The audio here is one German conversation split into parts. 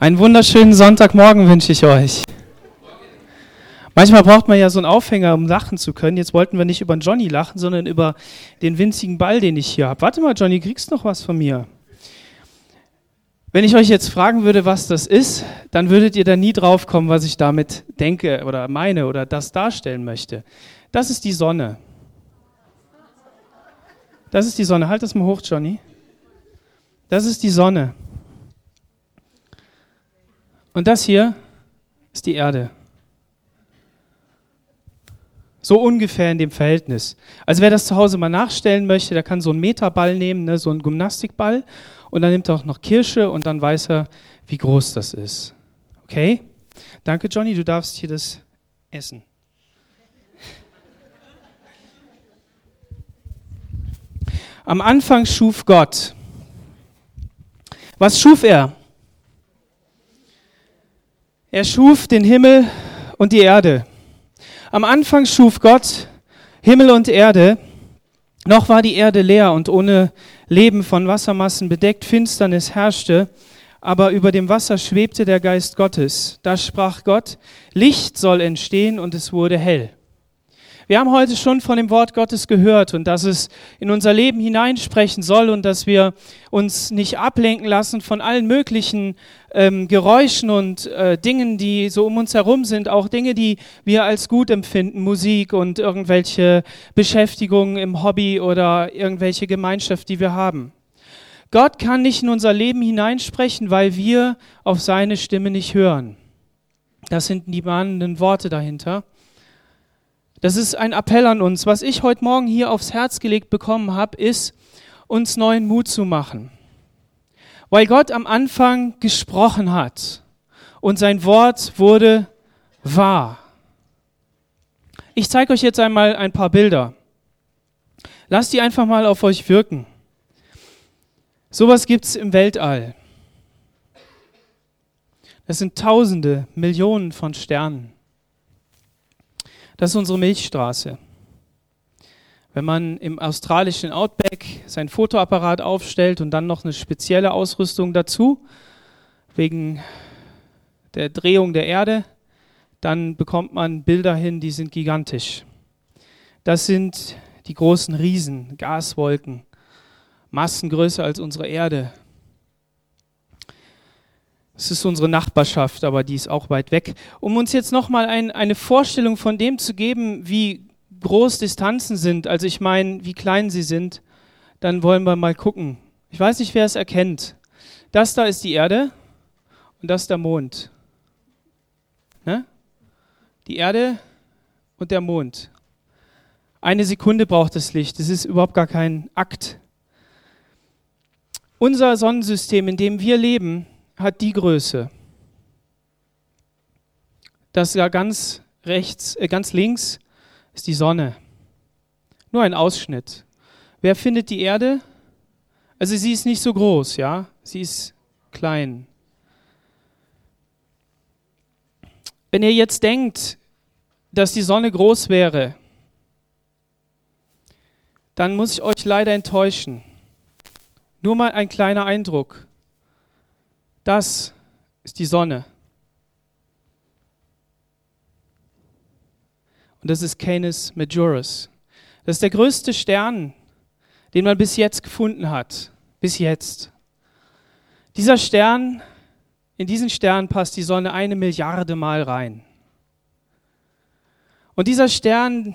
Einen wunderschönen Sonntagmorgen wünsche ich euch. Manchmal braucht man ja so einen Aufhänger, um lachen zu können. Jetzt wollten wir nicht über Johnny lachen, sondern über den winzigen Ball, den ich hier habe. Warte mal, Johnny, kriegst noch was von mir? Wenn ich euch jetzt fragen würde, was das ist, dann würdet ihr da nie drauf kommen, was ich damit denke oder meine oder das darstellen möchte. Das ist die Sonne. Das ist die Sonne. Halt das mal hoch, Johnny. Das ist die Sonne. Und das hier ist die Erde. So ungefähr in dem Verhältnis. Also wer das zu Hause mal nachstellen möchte, der kann so einen Meterball nehmen, ne, so einen Gymnastikball, und dann nimmt er auch noch Kirsche und dann weiß er, wie groß das ist. Okay? Danke, Johnny, du darfst hier das essen. Am Anfang schuf Gott. Was schuf er? Er schuf den Himmel und die Erde. Am Anfang schuf Gott Himmel und Erde. Noch war die Erde leer und ohne Leben von Wassermassen bedeckt, Finsternis herrschte, aber über dem Wasser schwebte der Geist Gottes. Da sprach Gott, Licht soll entstehen und es wurde hell. Wir haben heute schon von dem Wort Gottes gehört und dass es in unser Leben hineinsprechen soll und dass wir uns nicht ablenken lassen von allen möglichen ähm, Geräuschen und äh, Dingen, die so um uns herum sind, auch Dinge, die wir als gut empfinden, Musik und irgendwelche Beschäftigungen im Hobby oder irgendwelche Gemeinschaft, die wir haben. Gott kann nicht in unser Leben hineinsprechen, weil wir auf seine Stimme nicht hören. Das sind die mahnenden Worte dahinter. Das ist ein Appell an uns. Was ich heute Morgen hier aufs Herz gelegt bekommen habe, ist, uns neuen Mut zu machen. Weil Gott am Anfang gesprochen hat und sein Wort wurde wahr. Ich zeige euch jetzt einmal ein paar Bilder. Lasst die einfach mal auf euch wirken. Sowas gibt es im Weltall. Das sind Tausende, Millionen von Sternen. Das ist unsere Milchstraße. Wenn man im australischen Outback sein Fotoapparat aufstellt und dann noch eine spezielle Ausrüstung dazu, wegen der Drehung der Erde, dann bekommt man Bilder hin, die sind gigantisch. Das sind die großen Riesen, Gaswolken, Massen größer als unsere Erde. Es ist unsere Nachbarschaft, aber die ist auch weit weg. Um uns jetzt nochmal ein, eine Vorstellung von dem zu geben, wie groß Distanzen sind, also ich meine, wie klein sie sind, dann wollen wir mal gucken. Ich weiß nicht, wer es erkennt. Das da ist die Erde und das der Mond. Ne? Die Erde und der Mond. Eine Sekunde braucht das Licht. Das ist überhaupt gar kein Akt. Unser Sonnensystem, in dem wir leben, hat die Größe. Das da ganz rechts, äh, ganz links ist die Sonne. Nur ein Ausschnitt. Wer findet die Erde? Also sie ist nicht so groß, ja? Sie ist klein. Wenn ihr jetzt denkt, dass die Sonne groß wäre, dann muss ich euch leider enttäuschen. Nur mal ein kleiner Eindruck. Das ist die Sonne. Und das ist Canis Majoris. Das ist der größte Stern, den man bis jetzt gefunden hat. Bis jetzt. Dieser Stern, in diesen Stern passt die Sonne eine Milliarde Mal rein. Und dieser Stern,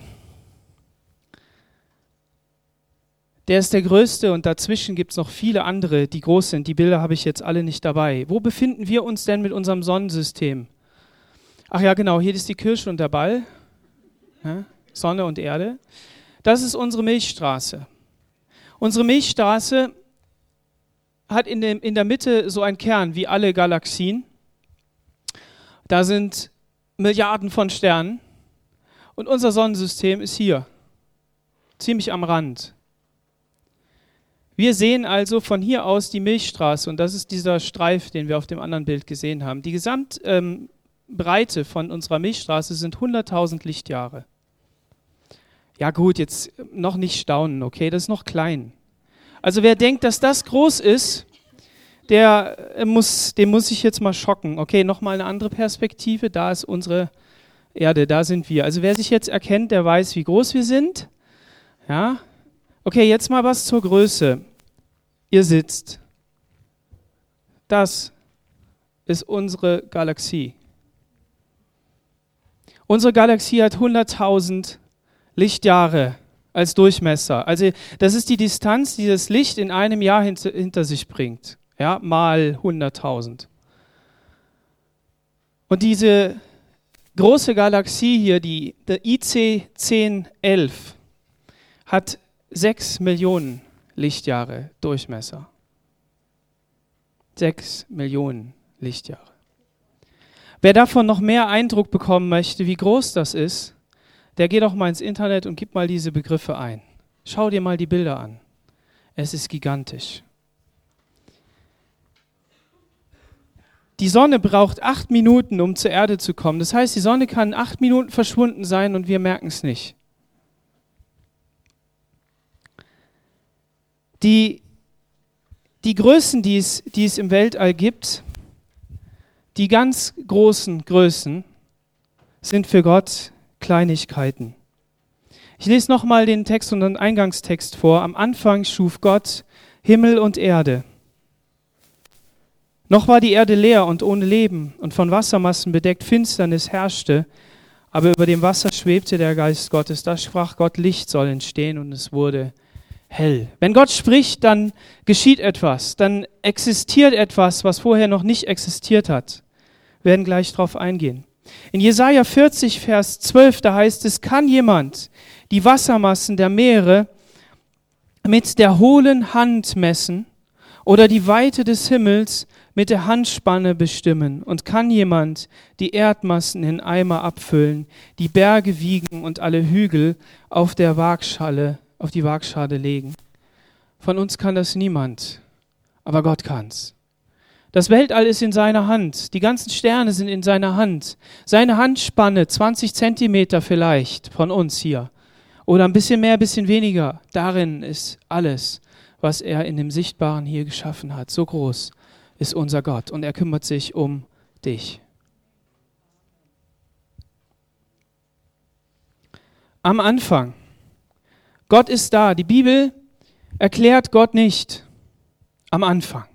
Der ist der größte und dazwischen gibt es noch viele andere, die groß sind. Die Bilder habe ich jetzt alle nicht dabei. Wo befinden wir uns denn mit unserem Sonnensystem? Ach ja, genau, hier ist die Kirsche und der Ball. Ja, Sonne und Erde. Das ist unsere Milchstraße. Unsere Milchstraße hat in, dem, in der Mitte so einen Kern wie alle Galaxien. Da sind Milliarden von Sternen. Und unser Sonnensystem ist hier, ziemlich am Rand. Wir sehen also von hier aus die Milchstraße und das ist dieser Streif, den wir auf dem anderen Bild gesehen haben. Die Gesamtbreite ähm, von unserer Milchstraße sind 100.000 Lichtjahre. Ja gut, jetzt noch nicht staunen, okay, das ist noch klein. Also wer denkt, dass das groß ist, der äh, muss, den muss ich jetzt mal schocken. Okay, nochmal eine andere Perspektive. Da ist unsere Erde, da sind wir. Also wer sich jetzt erkennt, der weiß, wie groß wir sind. Ja. Okay, jetzt mal was zur Größe. Ihr sitzt. Das ist unsere Galaxie. Unsere Galaxie hat 100.000 Lichtjahre als Durchmesser. Also das ist die Distanz, die das Licht in einem Jahr hinter, hinter sich bringt. Ja, mal 100.000. Und diese große Galaxie hier, die, der IC 1011, hat 6 Millionen Lichtjahre Durchmesser. 6 Millionen Lichtjahre. Wer davon noch mehr Eindruck bekommen möchte, wie groß das ist, der geht doch mal ins Internet und gibt mal diese Begriffe ein. Schau dir mal die Bilder an. Es ist gigantisch. Die Sonne braucht acht Minuten, um zur Erde zu kommen. Das heißt, die Sonne kann acht Minuten verschwunden sein und wir merken es nicht. Die, die Größen, die es, die es im Weltall gibt, die ganz großen Größen, sind für Gott Kleinigkeiten. Ich lese nochmal den Text und den Eingangstext vor. Am Anfang schuf Gott Himmel und Erde. Noch war die Erde leer und ohne Leben und von Wassermassen bedeckt, Finsternis herrschte, aber über dem Wasser schwebte der Geist Gottes. Da sprach Gott, Licht soll entstehen und es wurde hell. Wenn Gott spricht, dann geschieht etwas, dann existiert etwas, was vorher noch nicht existiert hat. Wir werden gleich darauf eingehen. In Jesaja 40, Vers 12, da heißt es, kann jemand die Wassermassen der Meere mit der hohlen Hand messen oder die Weite des Himmels mit der Handspanne bestimmen und kann jemand die Erdmassen in Eimer abfüllen, die Berge wiegen und alle Hügel auf der Waagschale, auf die Waagschale legen. Von uns kann das niemand, aber Gott kann's. Das Weltall ist in seiner Hand, die ganzen Sterne sind in seiner Hand. Seine Handspanne, 20 Zentimeter vielleicht von uns hier, oder ein bisschen mehr, ein bisschen weniger, darin ist alles, was er in dem Sichtbaren hier geschaffen hat, so groß ist unser Gott und er kümmert sich um dich. Am Anfang. Gott ist da. Die Bibel erklärt Gott nicht am Anfang,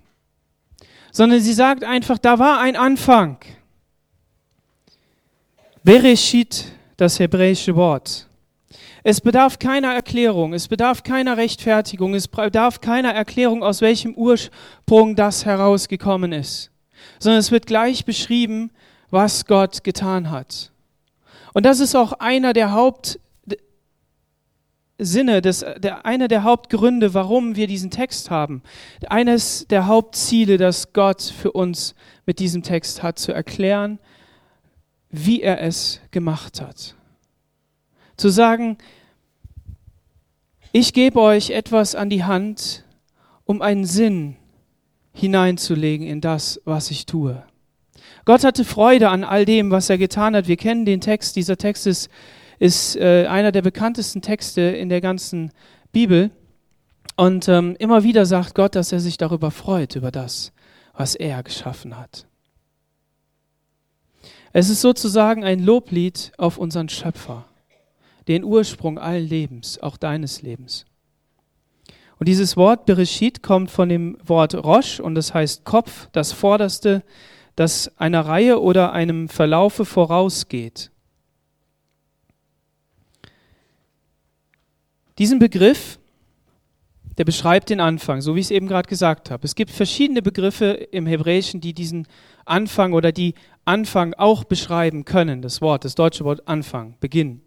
sondern sie sagt einfach, da war ein Anfang. Bereshit, das hebräische Wort. Es bedarf keiner Erklärung, es bedarf keiner Rechtfertigung, es bedarf keiner Erklärung, aus welchem Ursprung das herausgekommen ist, sondern es wird gleich beschrieben, was Gott getan hat. Und das ist auch einer der Hauptsinne, des, der, einer der Hauptgründe, warum wir diesen Text haben. Eines der Hauptziele, das Gott für uns mit diesem Text hat, zu erklären, wie er es gemacht hat. Zu sagen, ich gebe euch etwas an die Hand, um einen Sinn hineinzulegen in das, was ich tue. Gott hatte Freude an all dem, was er getan hat. Wir kennen den Text. Dieser Text ist, ist äh, einer der bekanntesten Texte in der ganzen Bibel. Und ähm, immer wieder sagt Gott, dass er sich darüber freut, über das, was er geschaffen hat. Es ist sozusagen ein Loblied auf unseren Schöpfer den Ursprung allen Lebens, auch deines Lebens. Und dieses Wort Bereshit kommt von dem Wort Rosh und das heißt Kopf, das Vorderste, das einer Reihe oder einem Verlaufe vorausgeht. Diesen Begriff, der beschreibt den Anfang, so wie ich es eben gerade gesagt habe. Es gibt verschiedene Begriffe im Hebräischen, die diesen Anfang oder die Anfang auch beschreiben können. Das Wort, das deutsche Wort Anfang, Beginn.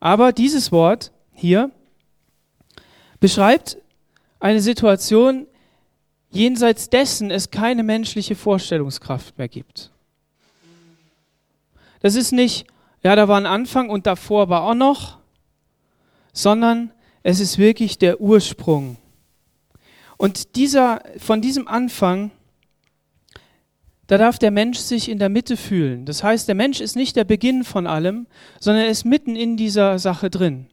Aber dieses Wort hier beschreibt eine Situation, jenseits dessen es keine menschliche Vorstellungskraft mehr gibt. Das ist nicht, ja, da war ein Anfang und davor war auch noch, sondern es ist wirklich der Ursprung. Und dieser, von diesem Anfang da darf der Mensch sich in der Mitte fühlen. Das heißt, der Mensch ist nicht der Beginn von allem, sondern er ist mitten in dieser Sache drin.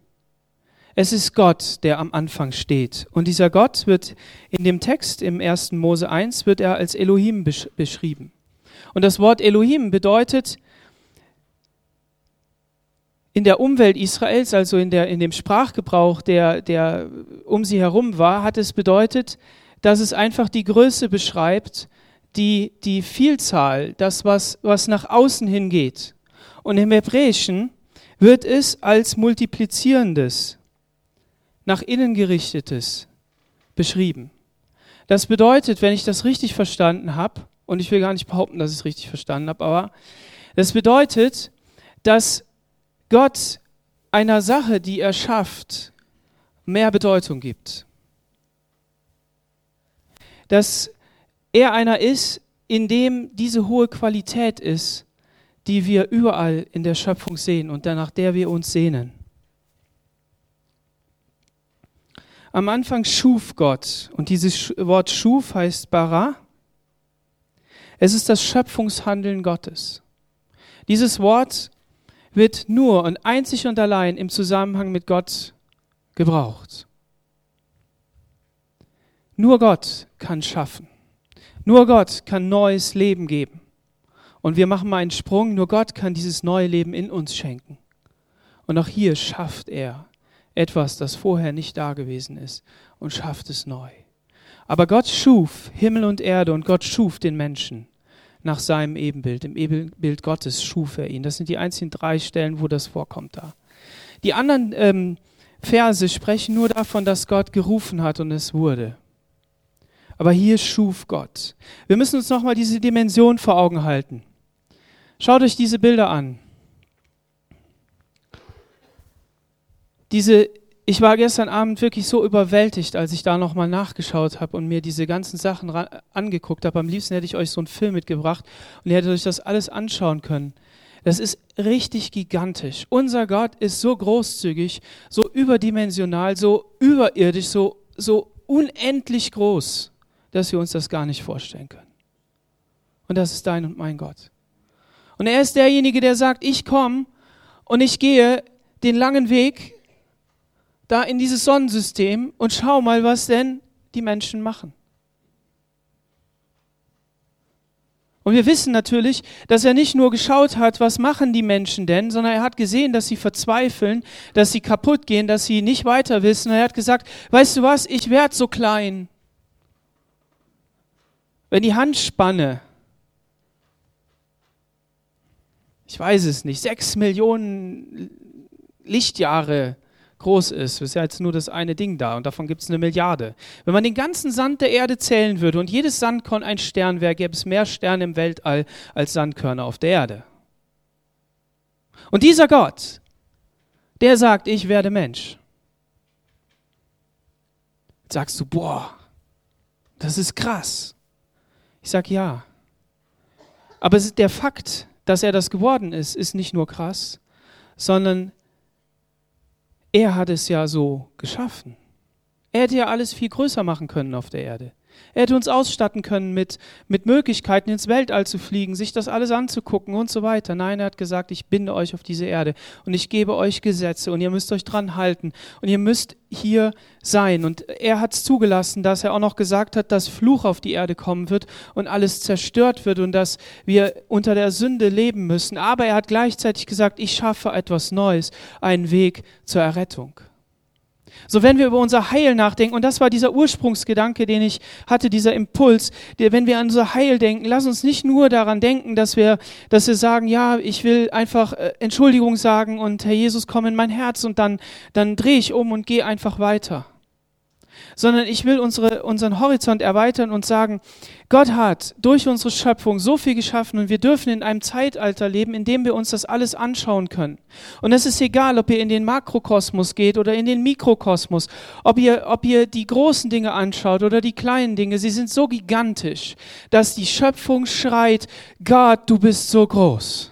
Es ist Gott, der am Anfang steht. Und dieser Gott wird in dem Text im 1. Mose 1 wird er als Elohim besch beschrieben. Und das Wort Elohim bedeutet in der Umwelt Israels, also in, der, in dem Sprachgebrauch, der, der um sie herum war, hat es bedeutet, dass es einfach die Größe beschreibt, die, die Vielzahl, das, was, was nach außen hingeht. Und im Hebräischen wird es als multiplizierendes, nach innen gerichtetes beschrieben. Das bedeutet, wenn ich das richtig verstanden habe, und ich will gar nicht behaupten, dass ich es richtig verstanden habe, aber das bedeutet, dass Gott einer Sache, die er schafft, mehr Bedeutung gibt. Dass er einer ist, in dem diese hohe Qualität ist, die wir überall in der Schöpfung sehen und nach der wir uns sehnen. Am Anfang schuf Gott und dieses Wort schuf heißt bara. Es ist das Schöpfungshandeln Gottes. Dieses Wort wird nur und einzig und allein im Zusammenhang mit Gott gebraucht. Nur Gott kann schaffen. Nur Gott kann neues Leben geben. Und wir machen mal einen Sprung, nur Gott kann dieses neue Leben in uns schenken. Und auch hier schafft er etwas, das vorher nicht da gewesen ist und schafft es neu. Aber Gott schuf Himmel und Erde und Gott schuf den Menschen nach seinem Ebenbild. Im Ebenbild Gottes schuf er ihn. Das sind die einzigen drei Stellen, wo das vorkommt da. Die anderen ähm, Verse sprechen nur davon, dass Gott gerufen hat und es wurde. Aber hier schuf Gott. Wir müssen uns nochmal diese Dimension vor Augen halten. Schaut euch diese Bilder an. Diese ich war gestern Abend wirklich so überwältigt, als ich da nochmal nachgeschaut habe und mir diese ganzen Sachen angeguckt habe. Am liebsten hätte ich euch so einen Film mitgebracht und ihr hättet euch das alles anschauen können. Das ist richtig gigantisch. Unser Gott ist so großzügig, so überdimensional, so überirdisch, so, so unendlich groß, dass wir uns das gar nicht vorstellen können. Und das ist dein und mein Gott. Und er ist derjenige, der sagt, ich komme und ich gehe den langen Weg da in dieses Sonnensystem und schau mal, was denn die Menschen machen. Und wir wissen natürlich, dass er nicht nur geschaut hat, was machen die Menschen denn, sondern er hat gesehen, dass sie verzweifeln, dass sie kaputt gehen, dass sie nicht weiter wissen. Er hat gesagt, weißt du was, ich werde so klein. Wenn die Handspanne, ich weiß es nicht, sechs Millionen Lichtjahre groß ist. Es ist ja jetzt nur das eine Ding da und davon gibt es eine Milliarde. Wenn man den ganzen Sand der Erde zählen würde und jedes Sandkorn ein Stern wäre, gäbe es mehr Sterne im Weltall als Sandkörner auf der Erde. Und dieser Gott, der sagt, ich werde Mensch. Sagst du, boah, das ist krass. Ich sag ja. Aber der Fakt, dass er das geworden ist, ist nicht nur krass, sondern er hat es ja so geschaffen. Er hätte ja alles viel größer machen können auf der Erde. Er hätte uns ausstatten können mit, mit Möglichkeiten, ins Weltall zu fliegen, sich das alles anzugucken und so weiter. Nein, er hat gesagt, ich binde euch auf diese Erde und ich gebe euch Gesetze und ihr müsst euch dran halten und ihr müsst hier sein. Und er hat es zugelassen, dass er auch noch gesagt hat, dass Fluch auf die Erde kommen wird und alles zerstört wird und dass wir unter der Sünde leben müssen. Aber er hat gleichzeitig gesagt, ich schaffe etwas Neues, einen Weg zur Errettung. So, wenn wir über unser Heil nachdenken, und das war dieser Ursprungsgedanke, den ich hatte, dieser Impuls, der, wenn wir an unser Heil denken, lass uns nicht nur daran denken, dass wir, dass wir sagen, ja, ich will einfach äh, Entschuldigung sagen und Herr Jesus, komm in mein Herz und dann, dann drehe ich um und gehe einfach weiter sondern ich will unsere, unseren Horizont erweitern und sagen, Gott hat durch unsere Schöpfung so viel geschaffen und wir dürfen in einem Zeitalter leben, in dem wir uns das alles anschauen können. Und es ist egal, ob ihr in den Makrokosmos geht oder in den Mikrokosmos, ob ihr, ob ihr die großen Dinge anschaut oder die kleinen Dinge, sie sind so gigantisch, dass die Schöpfung schreit, Gott, du bist so groß.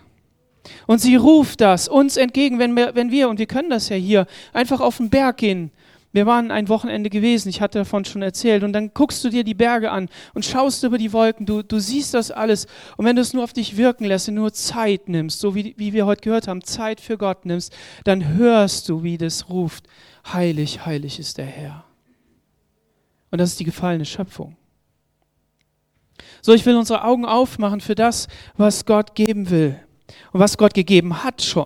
Und sie ruft das uns entgegen, wenn wir, wenn wir, und wir können das ja hier, einfach auf den Berg gehen wir waren ein Wochenende gewesen, ich hatte davon schon erzählt, und dann guckst du dir die Berge an und schaust über die Wolken, du, du siehst das alles. Und wenn du es nur auf dich wirken lässt, und nur Zeit nimmst, so wie, wie wir heute gehört haben, Zeit für Gott nimmst, dann hörst du, wie das ruft, heilig, heilig ist der Herr. Und das ist die gefallene Schöpfung. So, ich will unsere Augen aufmachen für das, was Gott geben will und was Gott gegeben hat schon.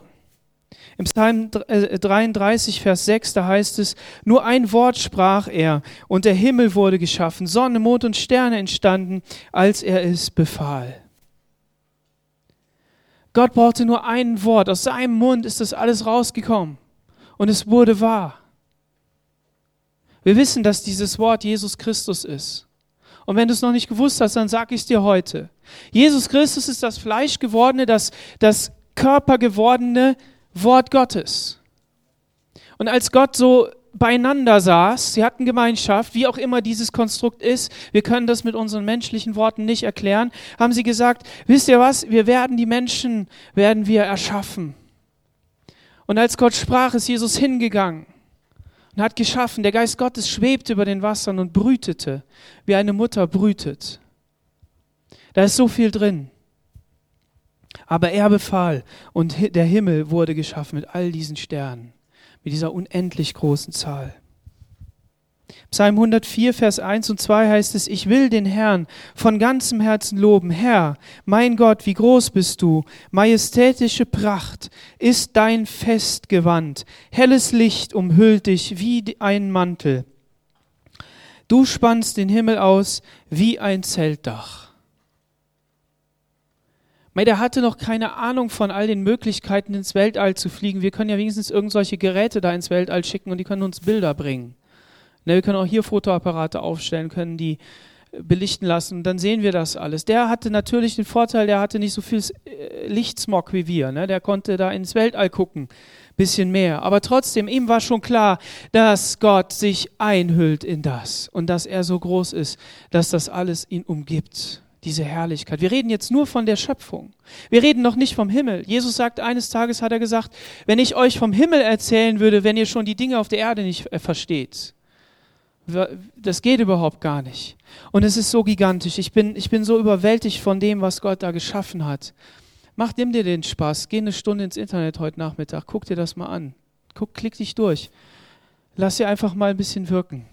Im Psalm 33, äh, Vers 6, da heißt es, nur ein Wort sprach er und der Himmel wurde geschaffen, Sonne, Mond und Sterne entstanden, als er es befahl. Gott brauchte nur ein Wort, aus seinem Mund ist das alles rausgekommen und es wurde wahr. Wir wissen, dass dieses Wort Jesus Christus ist. Und wenn du es noch nicht gewusst hast, dann sage ich es dir heute. Jesus Christus ist das Fleisch gewordene, das, das Körper gewordene Wort Gottes. Und als Gott so beieinander saß, sie hatten Gemeinschaft, wie auch immer dieses Konstrukt ist, wir können das mit unseren menschlichen Worten nicht erklären, haben sie gesagt, wisst ihr was, wir werden die Menschen, werden wir erschaffen. Und als Gott sprach, ist Jesus hingegangen und hat geschaffen, der Geist Gottes schwebte über den Wassern und brütete, wie eine Mutter brütet. Da ist so viel drin. Aber er befahl und der Himmel wurde geschaffen mit all diesen Sternen, mit dieser unendlich großen Zahl. Psalm 104, Vers 1 und 2 heißt es, ich will den Herrn von ganzem Herzen loben. Herr, mein Gott, wie groß bist du. Majestätische Pracht ist dein Festgewand. Helles Licht umhüllt dich wie ein Mantel. Du spannst den Himmel aus wie ein Zeltdach. Der hatte noch keine Ahnung von all den Möglichkeiten, ins Weltall zu fliegen. Wir können ja wenigstens irgendwelche Geräte da ins Weltall schicken und die können uns Bilder bringen. Ne, wir können auch hier Fotoapparate aufstellen, können die belichten lassen und dann sehen wir das alles. Der hatte natürlich den Vorteil, der hatte nicht so viel äh, Lichtsmog wie wir. Ne? Der konnte da ins Weltall gucken, bisschen mehr. Aber trotzdem, ihm war schon klar, dass Gott sich einhüllt in das und dass er so groß ist, dass das alles ihn umgibt diese Herrlichkeit. Wir reden jetzt nur von der Schöpfung. Wir reden noch nicht vom Himmel. Jesus sagt, eines Tages hat er gesagt, wenn ich euch vom Himmel erzählen würde, wenn ihr schon die Dinge auf der Erde nicht äh, versteht. Das geht überhaupt gar nicht. Und es ist so gigantisch. Ich bin, ich bin so überwältigt von dem, was Gott da geschaffen hat. Mach nimm dir den Spaß. Geh eine Stunde ins Internet heute Nachmittag. Guck dir das mal an. Guck, klick dich durch. Lass dir einfach mal ein bisschen wirken.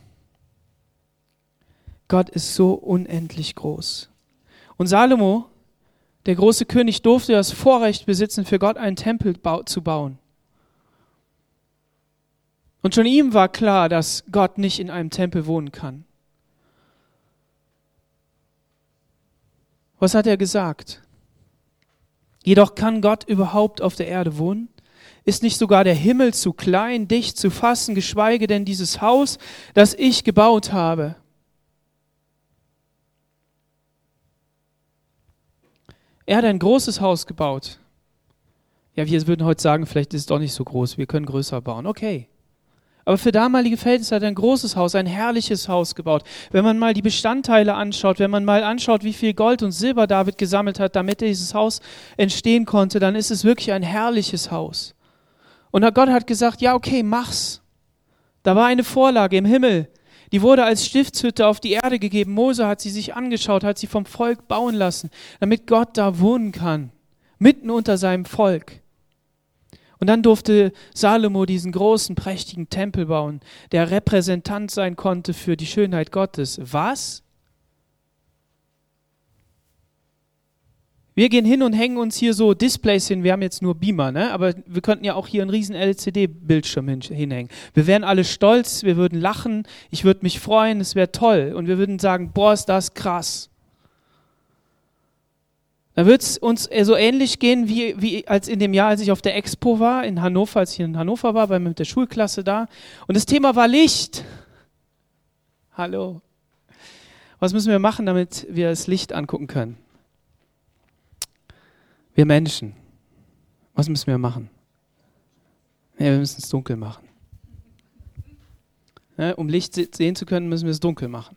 Gott ist so unendlich groß. Und Salomo, der große König, durfte das Vorrecht besitzen, für Gott einen Tempel zu bauen. Und schon ihm war klar, dass Gott nicht in einem Tempel wohnen kann. Was hat er gesagt? Jedoch kann Gott überhaupt auf der Erde wohnen? Ist nicht sogar der Himmel zu klein, dich zu fassen, geschweige denn dieses Haus, das ich gebaut habe? Er hat ein großes Haus gebaut. Ja, wir würden heute sagen, vielleicht ist es doch nicht so groß, wir können größer bauen. Okay. Aber für damalige Verhältnisse hat er ein großes Haus, ein herrliches Haus gebaut. Wenn man mal die Bestandteile anschaut, wenn man mal anschaut, wie viel Gold und Silber David gesammelt hat, damit dieses Haus entstehen konnte, dann ist es wirklich ein herrliches Haus. Und Gott hat gesagt, ja, okay, mach's. Da war eine Vorlage im Himmel. Die wurde als Stiftshütte auf die Erde gegeben. Mose hat sie sich angeschaut, hat sie vom Volk bauen lassen, damit Gott da wohnen kann, mitten unter seinem Volk. Und dann durfte Salomo diesen großen, prächtigen Tempel bauen, der Repräsentant sein konnte für die Schönheit Gottes. Was? Wir gehen hin und hängen uns hier so Displays hin. Wir haben jetzt nur Beamer, ne? aber wir könnten ja auch hier einen riesen LCD-Bildschirm hin, hinhängen. Wir wären alle stolz, wir würden lachen, ich würde mich freuen, es wäre toll. Und wir würden sagen, boah, ist das krass. Da wird es uns so ähnlich gehen, wie, wie als in dem Jahr, als ich auf der Expo war, in Hannover, als ich in Hannover war, war mit der Schulklasse da. Und das Thema war Licht. Hallo. Was müssen wir machen, damit wir das Licht angucken können? Wir Menschen, was müssen wir machen? Ja, wir müssen es dunkel machen. Ja, um Licht sehen zu können, müssen wir es dunkel machen.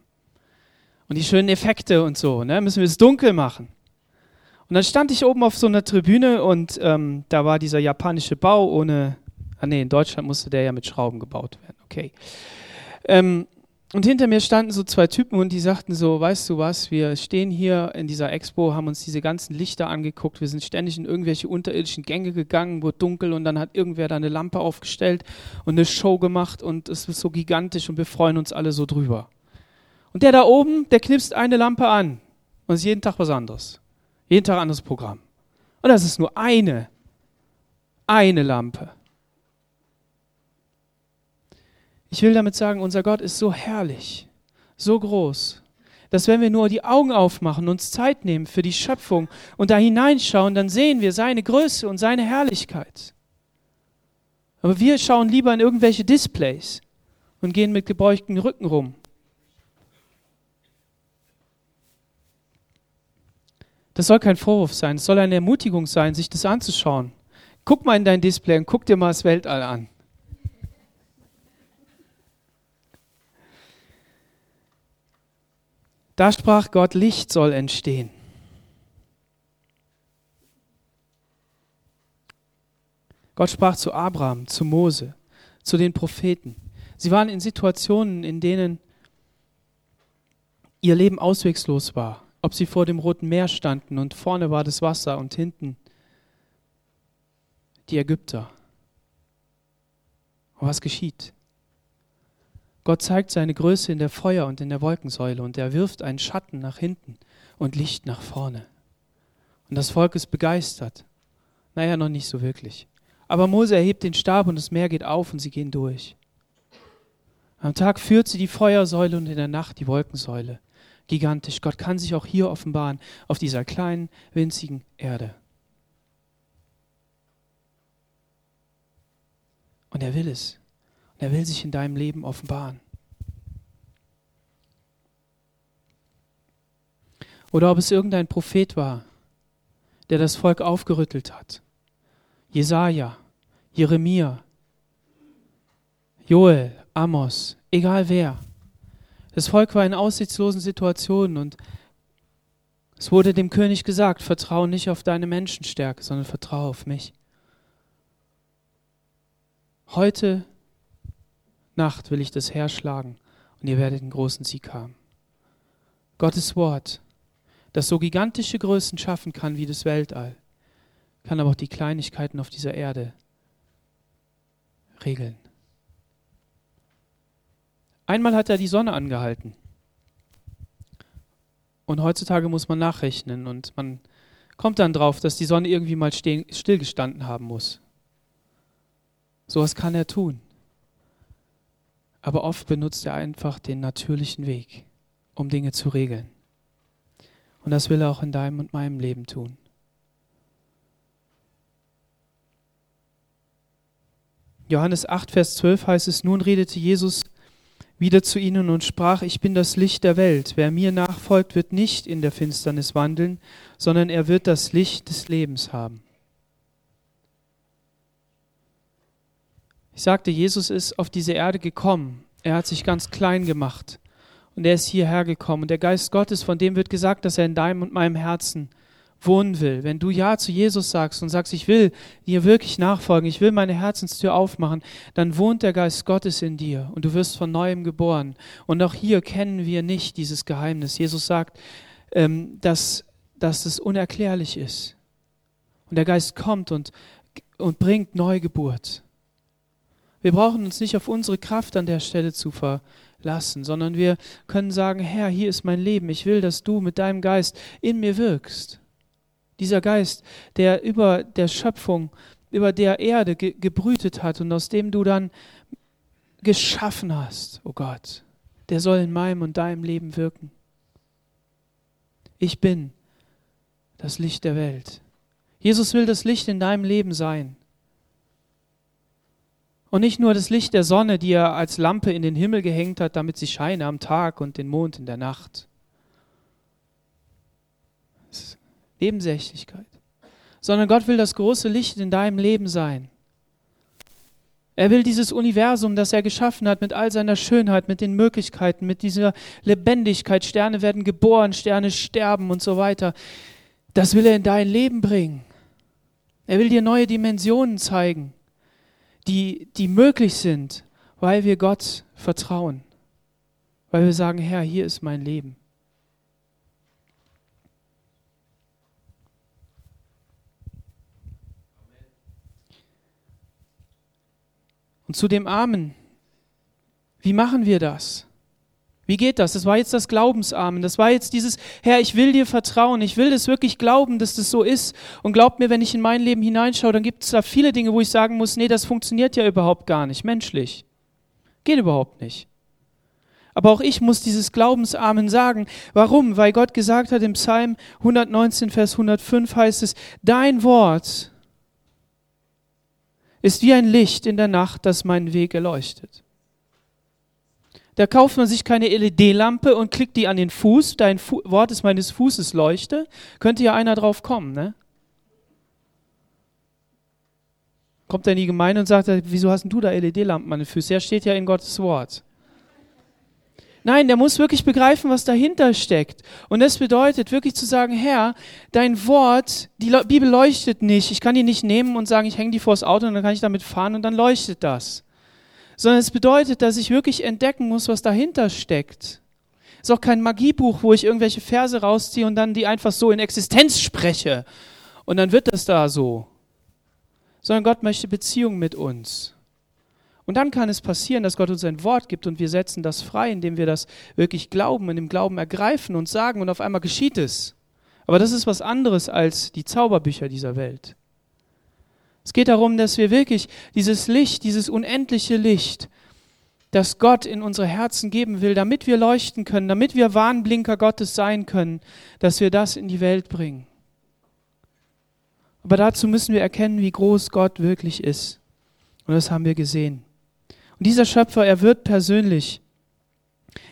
Und die schönen Effekte und so, ne, müssen wir es dunkel machen. Und dann stand ich oben auf so einer Tribüne und ähm, da war dieser japanische Bau ohne, ah nee, in Deutschland musste der ja mit Schrauben gebaut werden, okay. Ähm, und hinter mir standen so zwei Typen und die sagten so, weißt du was, wir stehen hier in dieser Expo, haben uns diese ganzen Lichter angeguckt, wir sind ständig in irgendwelche unterirdischen Gänge gegangen, wurde dunkel und dann hat irgendwer da eine Lampe aufgestellt und eine Show gemacht und es ist so gigantisch und wir freuen uns alle so drüber. Und der da oben, der knipst eine Lampe an und es ist jeden Tag was anderes. Jeden Tag anderes Programm. Und das ist nur eine, eine Lampe. Ich will damit sagen, unser Gott ist so herrlich, so groß, dass wenn wir nur die Augen aufmachen, uns Zeit nehmen für die Schöpfung und da hineinschauen, dann sehen wir seine Größe und seine Herrlichkeit. Aber wir schauen lieber in irgendwelche Displays und gehen mit gebeugten Rücken rum. Das soll kein Vorwurf sein, es soll eine Ermutigung sein, sich das anzuschauen. Guck mal in dein Display und guck dir mal das Weltall an. Da sprach Gott, Licht soll entstehen. Gott sprach zu Abraham, zu Mose, zu den Propheten. Sie waren in Situationen, in denen ihr Leben auswegslos war. Ob sie vor dem Roten Meer standen und vorne war das Wasser und hinten die Ägypter. Und was geschieht? Gott zeigt seine Größe in der Feuer- und in der Wolkensäule und er wirft einen Schatten nach hinten und Licht nach vorne. Und das Volk ist begeistert. Naja, noch nicht so wirklich. Aber Mose erhebt den Stab und das Meer geht auf und sie gehen durch. Am Tag führt sie die Feuersäule und in der Nacht die Wolkensäule. Gigantisch. Gott kann sich auch hier offenbaren, auf dieser kleinen, winzigen Erde. Und er will es. Und er will sich in deinem Leben offenbaren. Oder ob es irgendein Prophet war, der das Volk aufgerüttelt hat. Jesaja, Jeremia, Joel, Amos, egal wer. Das Volk war in aussichtslosen Situationen und es wurde dem König gesagt, vertraue nicht auf deine Menschenstärke, sondern vertraue auf mich. Heute Nacht will ich das Heer schlagen und ihr werdet einen großen Sieg haben. Gottes Wort, das so gigantische Größen schaffen kann wie das Weltall, kann aber auch die Kleinigkeiten auf dieser Erde regeln. Einmal hat er die Sonne angehalten. Und heutzutage muss man nachrechnen und man kommt dann drauf, dass die Sonne irgendwie mal stillgestanden haben muss. So was kann er tun. Aber oft benutzt er einfach den natürlichen Weg, um Dinge zu regeln. Und das will er auch in deinem und meinem Leben tun. Johannes 8, Vers 12 heißt es, nun redete Jesus wieder zu ihnen und sprach, ich bin das Licht der Welt. Wer mir nachfolgt, wird nicht in der Finsternis wandeln, sondern er wird das Licht des Lebens haben. Ich sagte, Jesus ist auf diese Erde gekommen. Er hat sich ganz klein gemacht und er ist hierher gekommen. Und der Geist Gottes, von dem wird gesagt, dass er in deinem und meinem Herzen wohnen will. Wenn du Ja zu Jesus sagst und sagst, ich will dir wirklich nachfolgen, ich will meine Herzenstür aufmachen, dann wohnt der Geist Gottes in dir und du wirst von neuem geboren. Und auch hier kennen wir nicht dieses Geheimnis. Jesus sagt, ähm, dass, dass es unerklärlich ist. Und der Geist kommt und, und bringt Neugeburt. Wir brauchen uns nicht auf unsere Kraft an der Stelle zu verlassen, sondern wir können sagen, Herr, hier ist mein Leben. Ich will, dass du mit deinem Geist in mir wirkst. Dieser Geist, der über der Schöpfung, über der Erde ge gebrütet hat und aus dem du dann geschaffen hast, oh Gott, der soll in meinem und deinem Leben wirken. Ich bin das Licht der Welt. Jesus will das Licht in deinem Leben sein. Und nicht nur das Licht der Sonne, die er als Lampe in den Himmel gehängt hat, damit sie scheine am Tag und den Mond in der Nacht. Nebensächlichkeit. Sondern Gott will das große Licht in deinem Leben sein. Er will dieses Universum, das er geschaffen hat, mit all seiner Schönheit, mit den Möglichkeiten, mit dieser Lebendigkeit, Sterne werden geboren, Sterne sterben und so weiter, das will er in dein Leben bringen. Er will dir neue Dimensionen zeigen, die, die möglich sind, weil wir Gott vertrauen, weil wir sagen, Herr, hier ist mein Leben. Und zu dem Amen, wie machen wir das? Wie geht das? Das war jetzt das Glaubensamen. Das war jetzt dieses, Herr, ich will dir vertrauen. Ich will das wirklich glauben, dass das so ist. Und glaubt mir, wenn ich in mein Leben hineinschaue, dann gibt es da viele Dinge, wo ich sagen muss, nee, das funktioniert ja überhaupt gar nicht, menschlich. Geht überhaupt nicht. Aber auch ich muss dieses Glaubensamen sagen. Warum? Weil Gott gesagt hat im Psalm 119, Vers 105 heißt es, dein Wort ist wie ein Licht in der Nacht, das meinen Weg erleuchtet. Da kauft man sich keine LED-Lampe und klickt die an den Fuß. Dein Fu Wort ist meines Fußes Leuchte. Könnte ja einer drauf kommen, ne? Kommt er in die Gemeinde und sagt, wieso hast du da LED-Lampen an den Füßen? Ja, steht ja in Gottes Wort. Nein, der muss wirklich begreifen, was dahinter steckt. Und das bedeutet wirklich zu sagen, Herr, dein Wort, die Bibel leuchtet nicht. Ich kann die nicht nehmen und sagen, ich hänge die vors Auto und dann kann ich damit fahren und dann leuchtet das sondern es bedeutet, dass ich wirklich entdecken muss, was dahinter steckt. Es ist auch kein Magiebuch, wo ich irgendwelche Verse rausziehe und dann die einfach so in Existenz spreche und dann wird das da so. Sondern Gott möchte Beziehung mit uns. Und dann kann es passieren, dass Gott uns ein Wort gibt und wir setzen das frei, indem wir das wirklich glauben und im Glauben ergreifen und sagen und auf einmal geschieht es. Aber das ist was anderes als die Zauberbücher dieser Welt. Es geht darum, dass wir wirklich dieses Licht, dieses unendliche Licht, das Gott in unsere Herzen geben will, damit wir leuchten können, damit wir Warnblinker Gottes sein können, dass wir das in die Welt bringen. Aber dazu müssen wir erkennen, wie groß Gott wirklich ist. Und das haben wir gesehen. Und dieser Schöpfer, er wird persönlich.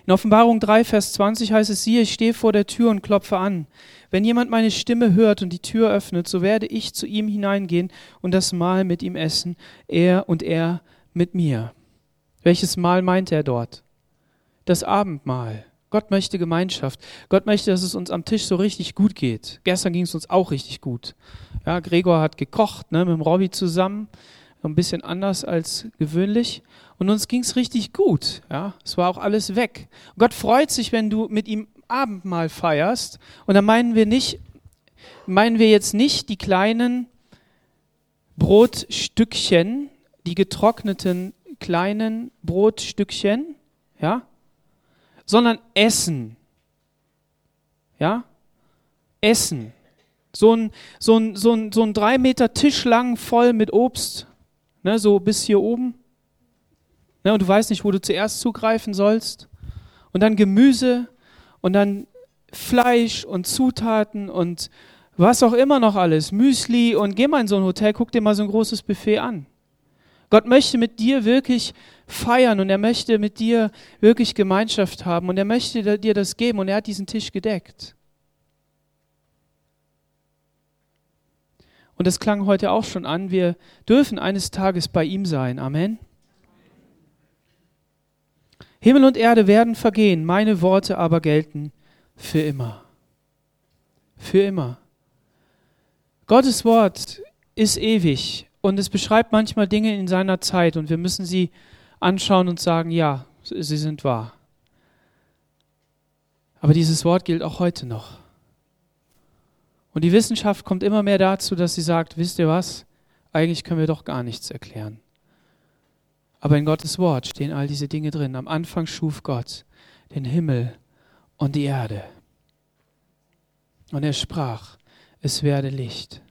In Offenbarung 3, Vers 20 heißt es, siehe, ich stehe vor der Tür und klopfe an. Wenn jemand meine Stimme hört und die Tür öffnet, so werde ich zu ihm hineingehen und das Mahl mit ihm essen, er und er mit mir. Welches Mahl meint er dort? Das Abendmahl. Gott möchte Gemeinschaft. Gott möchte, dass es uns am Tisch so richtig gut geht. Gestern ging es uns auch richtig gut. Ja, Gregor hat gekocht, ne, mit dem Robby zusammen. Ein bisschen anders als gewöhnlich. Und uns ging es richtig gut. Ja, es war auch alles weg. Gott freut sich, wenn du mit ihm Abendmahl feierst. Und da meinen wir nicht, meinen wir jetzt nicht die kleinen Brotstückchen, die getrockneten kleinen Brotstückchen, ja, sondern Essen. Ja? Essen. So ein, so ein, so ein, so ein drei Meter Tisch lang voll mit Obst, ne, so bis hier oben. Ne, und du weißt nicht, wo du zuerst zugreifen sollst. Und dann Gemüse und dann Fleisch und Zutaten und was auch immer noch alles, Müsli und geh mal in so ein Hotel, guck dir mal so ein großes Buffet an. Gott möchte mit dir wirklich feiern und er möchte mit dir wirklich Gemeinschaft haben und er möchte dir das geben und er hat diesen Tisch gedeckt. Und das klang heute auch schon an, wir dürfen eines Tages bei ihm sein. Amen. Himmel und Erde werden vergehen, meine Worte aber gelten für immer. Für immer. Gottes Wort ist ewig und es beschreibt manchmal Dinge in seiner Zeit und wir müssen sie anschauen und sagen, ja, sie sind wahr. Aber dieses Wort gilt auch heute noch. Und die Wissenschaft kommt immer mehr dazu, dass sie sagt, wisst ihr was, eigentlich können wir doch gar nichts erklären. Aber in Gottes Wort stehen all diese Dinge drin. Am Anfang schuf Gott den Himmel und die Erde. Und er sprach, es werde Licht.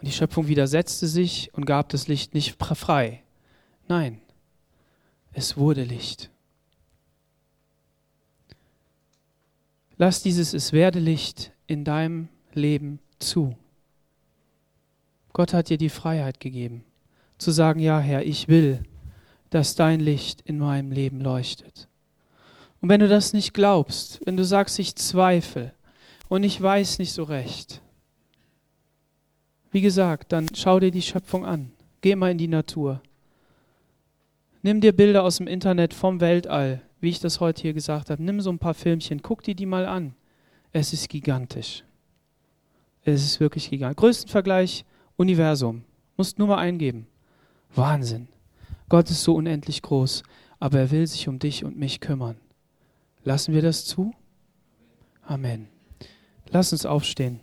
Und die Schöpfung widersetzte sich und gab das Licht nicht frei. Nein, es wurde Licht. Lass dieses Es werde Licht in deinem Leben zu. Gott hat dir die Freiheit gegeben zu sagen, ja Herr, ich will, dass dein Licht in meinem Leben leuchtet. Und wenn du das nicht glaubst, wenn du sagst, ich zweifle und ich weiß nicht so recht, wie gesagt, dann schau dir die Schöpfung an. Geh mal in die Natur. Nimm dir Bilder aus dem Internet vom Weltall, wie ich das heute hier gesagt habe. Nimm so ein paar Filmchen, guck dir die mal an. Es ist gigantisch. Es ist wirklich gigantisch. Größten Vergleich Universum. Musst nur mal eingeben. Wahnsinn. Gott ist so unendlich groß. aber er will sich um dich und mich kümmern. Lassen wir das zu? Amen. Lass uns aufstehen.